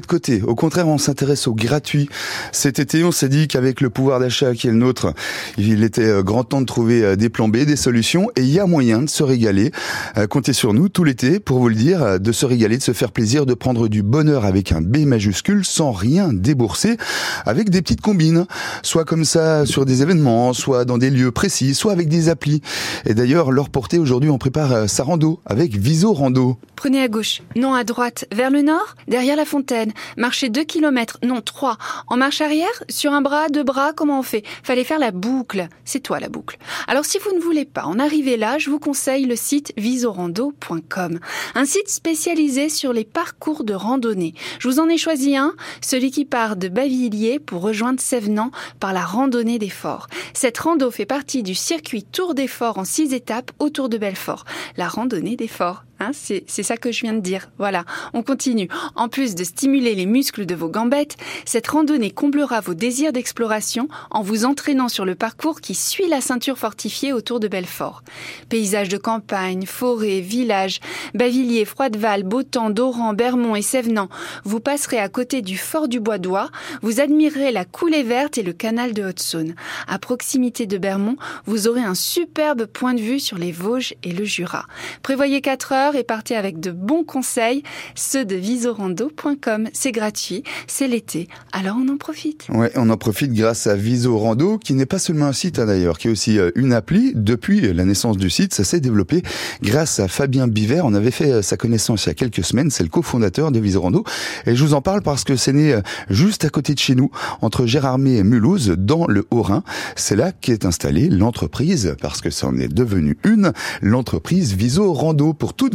de côté. Au contraire, on s'intéresse au gratuit. Cet été, on s'est dit qu'avec le pouvoir d'achat qui est le nôtre, il était euh, grand temps de trouver euh, des plans B, des solutions, et il y a moyen de se régaler. Euh, comptez sur nous tout l'été pour vous le dire, de se régaler, de se faire plaisir, de prendre du bonheur avec un B majuscule sans rien débourser, avec des petites combines, soit comme ça sur des événements, soit dans des lieux précis, soit avec des applis. Et d'ailleurs, leur portée aujourd'hui, on prépare sa rando avec Viso Rando. Prenez à gauche, non à droite, vers le nord, derrière la fontaine Marcher 2 km, non 3. En marche arrière, sur un bras, deux bras, comment on fait? Fallait faire la boucle. C'est toi la boucle. Alors si vous ne voulez pas en arriver là, je vous conseille le site visorando.com. Un site spécialisé sur les parcours de randonnée. Je vous en ai choisi un, celui qui part de Bavilliers pour rejoindre Sévenant par la randonnée des forts. Cette rando fait partie du circuit Tour des Forts en 6 étapes autour de Belfort. La randonnée des forts. Hein, c'est ça que je viens de dire. Voilà, on continue. En plus de stimuler les muscles de vos gambettes, cette randonnée comblera vos désirs d'exploration en vous entraînant sur le parcours qui suit la ceinture fortifiée autour de Belfort. Paysages de campagne, forêts, villages, Bavilliers, Froideval, Beautemps, Doran, Bermont et Sévenant. Vous passerez à côté du fort du Bois d'Oie, vous admirerez la coulée verte et le canal de Haute-Saône. À proximité de Bermont, vous aurez un superbe point de vue sur les Vosges et le Jura. Prévoyez 4 heures et partez avec de bons conseils, ceux de visorando.com. C'est gratuit, c'est l'été, alors on en profite. Ouais, on en profite grâce à Visorando, qui n'est pas seulement un site hein, d'ailleurs, qui est aussi euh, une appli. Depuis la naissance du site, ça s'est développé grâce à Fabien Biver. On avait fait euh, sa connaissance il y a quelques semaines. C'est le cofondateur de Visorando. Et je vous en parle parce que c'est né euh, juste à côté de chez nous, entre Gérardmer et Mulhouse, dans le Haut-Rhin. C'est là qu'est installée l'entreprise, parce que ça en est devenu une, l'entreprise Visorando pour toutes